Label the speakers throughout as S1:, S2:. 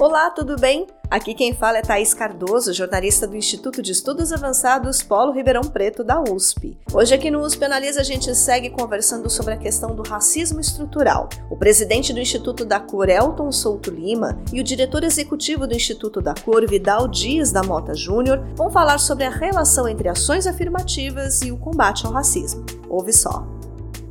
S1: Olá, tudo bem? Aqui quem fala é Thaís Cardoso, jornalista do Instituto de Estudos Avançados Polo Ribeirão Preto, da USP. Hoje aqui no USP Analisa a gente segue conversando sobre a questão do racismo estrutural. O presidente do Instituto da Cor, Elton Souto Lima, e o diretor executivo do Instituto da Cor, Vidal Dias da Mota Júnior, vão falar sobre a relação entre ações afirmativas e o combate ao racismo. Ouve só.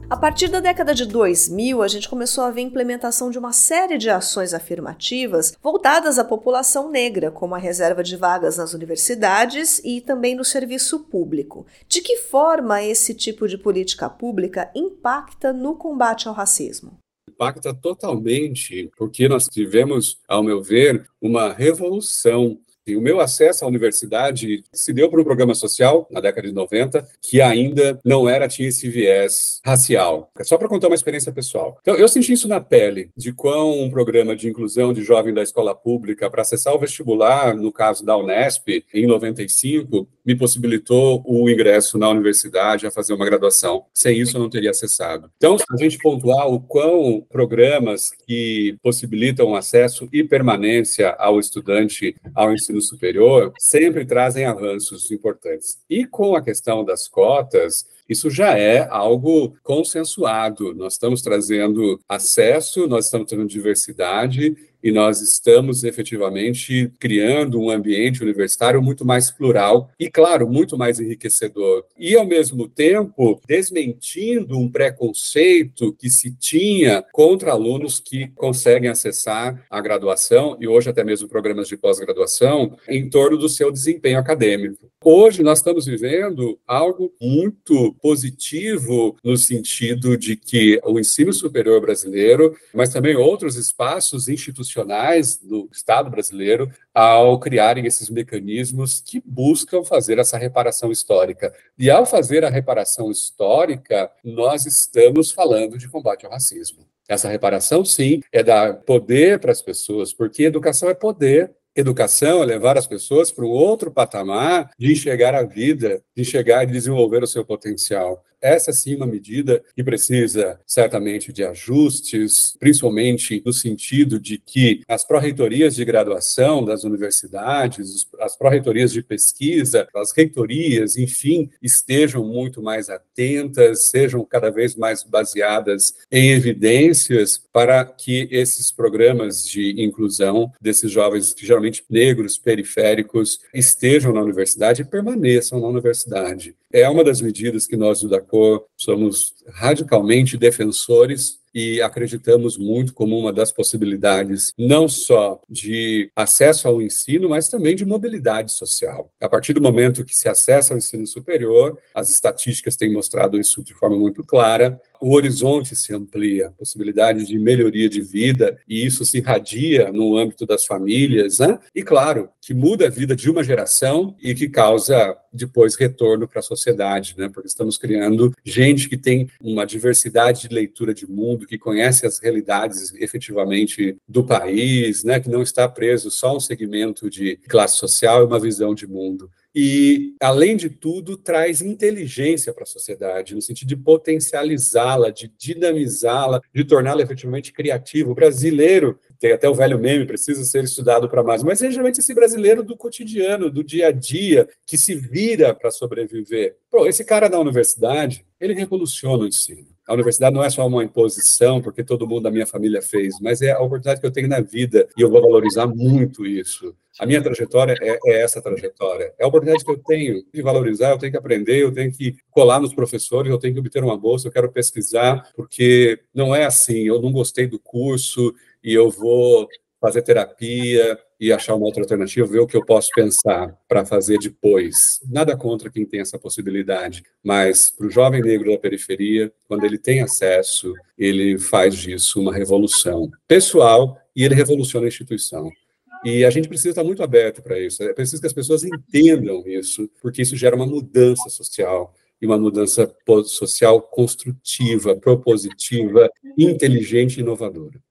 S1: A partir da década de 2000, a gente começou a ver a implementação de uma série de ações afirmativas voltadas à população negra, como a reserva de vagas nas universidades e também no serviço público. De que forma esse tipo de política pública impacta no combate ao racismo?
S2: Impacta totalmente, porque nós tivemos, ao meu ver, uma revolução o meu acesso à universidade se deu por um programa social, na década de 90, que ainda não era, tinha esse viés racial. É só para contar uma experiência pessoal. Então, eu senti isso na pele, de quão um programa de inclusão de jovem da escola pública para acessar o vestibular, no caso da Unesp, em 95, me possibilitou o ingresso na universidade a fazer uma graduação. Sem isso, eu não teria acessado. Então, se a gente pontuar o quão programas que possibilitam acesso e permanência ao estudante ao ensino superior sempre trazem avanços importantes. E com a questão das cotas, isso já é algo consensuado. Nós estamos trazendo acesso, nós estamos trazendo diversidade e nós estamos efetivamente criando um ambiente universitário muito mais plural e, claro, muito mais enriquecedor. E, ao mesmo tempo, desmentindo um preconceito que se tinha contra alunos que conseguem acessar a graduação e hoje até mesmo programas de pós-graduação em torno do seu desempenho acadêmico. Hoje nós estamos vivendo algo muito positivo no sentido de que o ensino superior brasileiro, mas também outros espaços institucionais do Estado brasileiro ao criarem esses mecanismos que buscam fazer essa reparação histórica. E ao fazer a reparação histórica, nós estamos falando de combate ao racismo. Essa reparação, sim, é dar poder para as pessoas, porque educação é poder, Educação é levar as pessoas para um outro patamar de enxergar a vida, de enxergar e desenvolver o seu potencial. Essa sim é uma medida que precisa certamente de ajustes, principalmente no sentido de que as pró-reitorias de graduação das universidades, as pró-reitorias de pesquisa, as reitorias, enfim, estejam muito mais atentas, sejam cada vez mais baseadas em evidências para que esses programas de inclusão desses jovens, geralmente negros, periféricos, estejam na universidade e permaneçam na universidade. É uma das medidas que nós do DACOR somos radicalmente defensores e acreditamos muito como uma das possibilidades, não só de acesso ao ensino, mas também de mobilidade social. A partir do momento que se acessa ao ensino superior, as estatísticas têm mostrado isso de forma muito clara, o horizonte se amplia, possibilidade de melhoria de vida, e isso se irradia no âmbito das famílias, né? e claro, que muda a vida de uma geração e que causa depois retorno para a sociedade, né? porque estamos criando gente que tem uma diversidade de leitura de mundo, que conhece as realidades efetivamente do país, né? que não está preso só a um segmento de classe social e uma visão de mundo e, além de tudo, traz inteligência para a sociedade, no sentido de potencializá-la, de dinamizá-la, de torná-la efetivamente criativa. O brasileiro, tem até o velho meme, precisa ser estudado para mais, mas é geralmente esse brasileiro do cotidiano, do dia a dia, que se vira para sobreviver. Pô, esse cara na universidade, ele revoluciona o ensino. A universidade não é só uma imposição, porque todo mundo da minha família fez, mas é a oportunidade que eu tenho na vida e eu vou valorizar muito isso. A minha trajetória é, é, essa trajetória. É a oportunidade que eu tenho de valorizar, eu tenho que aprender, eu tenho que colar nos professores, eu tenho que obter uma bolsa, eu quero pesquisar, porque não é assim, eu não gostei do curso e eu vou fazer terapia e achar uma outra alternativa, ver o que eu posso pensar para fazer depois. Nada contra quem tem essa possibilidade, mas para o jovem negro da periferia, quando ele tem acesso, ele faz disso uma revolução pessoal e ele revoluciona a instituição. E a gente precisa estar muito aberto para isso. É preciso que as pessoas entendam isso, porque isso gera uma mudança social e uma mudança social construtiva, propositiva, inteligente e inovadora.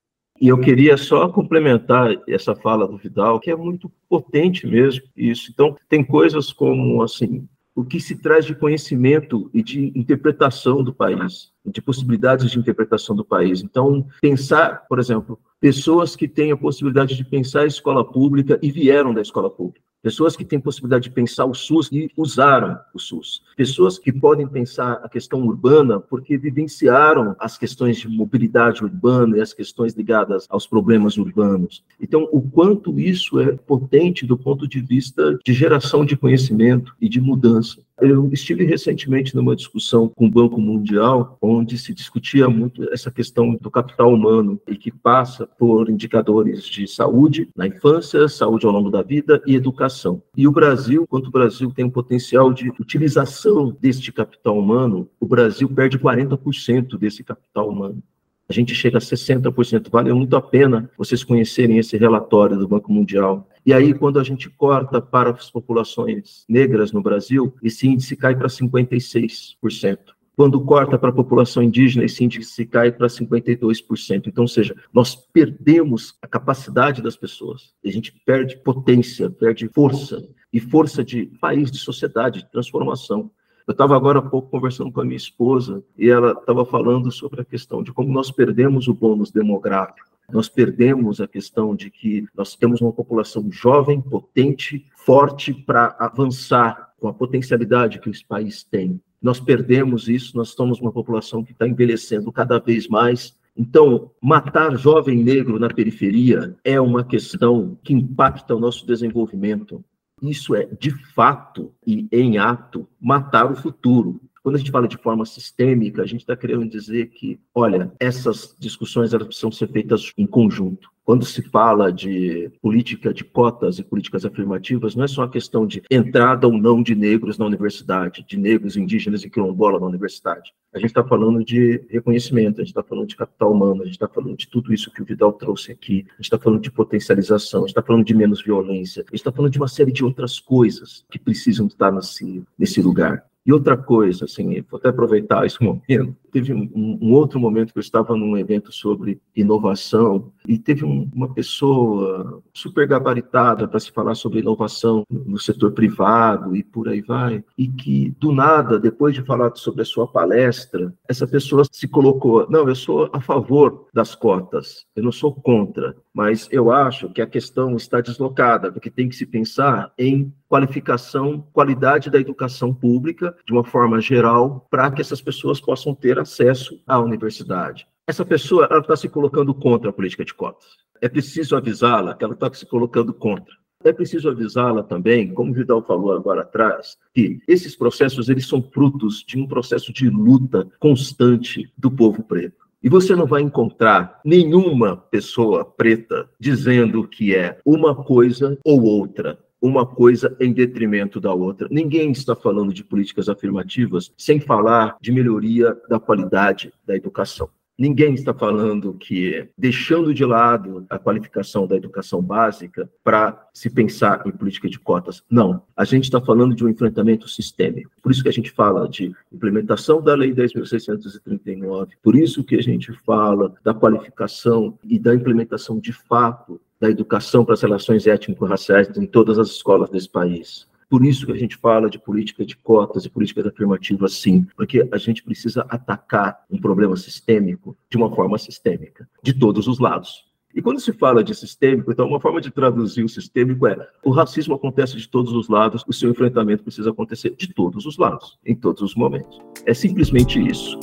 S3: E eu queria só complementar essa fala do Vidal, que é muito potente mesmo isso. Então, tem coisas como assim, o que se traz de conhecimento e de interpretação do país, de possibilidades de interpretação do país. Então, pensar, por exemplo, pessoas que têm a possibilidade de pensar a escola pública e vieram da escola pública. Pessoas que têm possibilidade de pensar o SUS e usaram o SUS. Pessoas que podem pensar a questão urbana porque vivenciaram as questões de mobilidade urbana e as questões ligadas aos problemas urbanos. Então, o quanto isso é potente do ponto de vista de geração de conhecimento e de mudança. Eu estive recentemente numa discussão com o Banco Mundial, onde se discutia muito essa questão do capital humano e que passa por indicadores de saúde na infância, saúde ao longo da vida e educação. E o Brasil, quanto o Brasil tem um potencial de utilização deste capital humano, o Brasil perde 40% desse capital humano a gente chega a 60%. Vale muito a pena vocês conhecerem esse relatório do Banco Mundial. E aí, quando a gente corta para as populações negras no Brasil, esse índice cai para 56%. Quando corta para a população indígena, esse índice cai para 52%. Então, ou seja, nós perdemos a capacidade das pessoas. A gente perde potência, perde força, e força de país, de sociedade, de transformação. Eu estava agora há pouco conversando com a minha esposa e ela estava falando sobre a questão de como nós perdemos o bônus demográfico. Nós perdemos a questão de que nós temos uma população jovem, potente, forte para avançar com a potencialidade que esse país tem. Nós perdemos isso, nós somos uma população que está envelhecendo cada vez mais, então, matar jovem negro na periferia é uma questão que impacta o nosso desenvolvimento. Isso é, de fato e em ato, matar o futuro. Quando a gente fala de forma sistêmica, a gente está querendo dizer que, olha, essas discussões elas precisam ser feitas em conjunto. Quando se fala de política de cotas e políticas afirmativas, não é só a questão de entrada ou não de negros na universidade, de negros, indígenas e quilombola na universidade. A gente está falando de reconhecimento, a gente está falando de capital humano, a gente está falando de tudo isso que o Vidal trouxe aqui, a gente está falando de potencialização, a gente está falando de menos violência, a gente está falando de uma série de outras coisas que precisam estar nesse, nesse lugar. E outra coisa, assim, vou até aproveitar esse momento, teve um, um, outro momento que eu estava num evento sobre inovação e teve um, uma pessoa super gabaritada para se falar sobre inovação no setor privado e por aí vai, e que do nada, depois de falar sobre a sua palestra, essa pessoa se colocou, não, eu sou a favor das cotas, eu não sou contra, mas eu acho que a questão está deslocada, porque tem que se pensar em qualificação, qualidade da educação pública, de uma forma geral, para que essas pessoas possam acesso à universidade. Essa pessoa está se colocando contra a política de cotas. É preciso avisá-la que ela está se colocando contra. É preciso avisá-la também, como o Vidal falou agora atrás, que esses processos eles são frutos de um processo de luta constante do povo preto. E você não vai encontrar nenhuma pessoa preta dizendo que é uma coisa ou outra uma coisa em detrimento da outra. Ninguém está falando de políticas afirmativas sem falar de melhoria da qualidade da educação. Ninguém está falando que, deixando de lado a qualificação da educação básica para se pensar em política de cotas. Não. A gente está falando de um enfrentamento sistêmico. Por isso que a gente fala de implementação da Lei 10.639. Por isso que a gente fala da qualificação e da implementação de fato da educação para as relações étnico-raciais em todas as escolas desse país. Por isso que a gente fala de política de cotas e políticas afirmativas, sim, porque a gente precisa atacar um problema sistêmico de uma forma sistêmica, de todos os lados. E quando se fala de sistêmico, então uma forma de traduzir o sistêmico é o racismo acontece de todos os lados, o seu enfrentamento precisa acontecer de todos os lados, em todos os momentos. É simplesmente isso.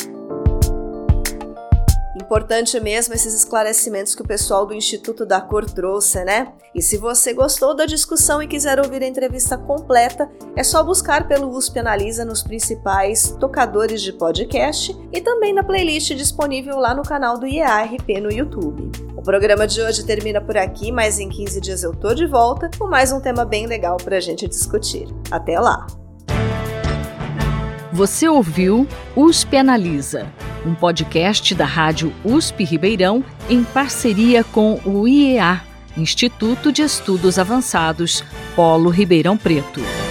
S1: Importante mesmo esses esclarecimentos que o pessoal do Instituto da Cor trouxe, né? E se você gostou da discussão e quiser ouvir a entrevista completa, é só buscar pelo USP Analisa nos principais tocadores de podcast e também na playlist disponível lá no canal do IARP no YouTube. O programa de hoje termina por aqui, mas em 15 dias eu tô de volta com mais um tema bem legal para a gente discutir. Até lá!
S4: Você ouviu USP Analisa um podcast da Rádio USP Ribeirão em parceria com o IEA, Instituto de Estudos Avançados, Polo Ribeirão Preto.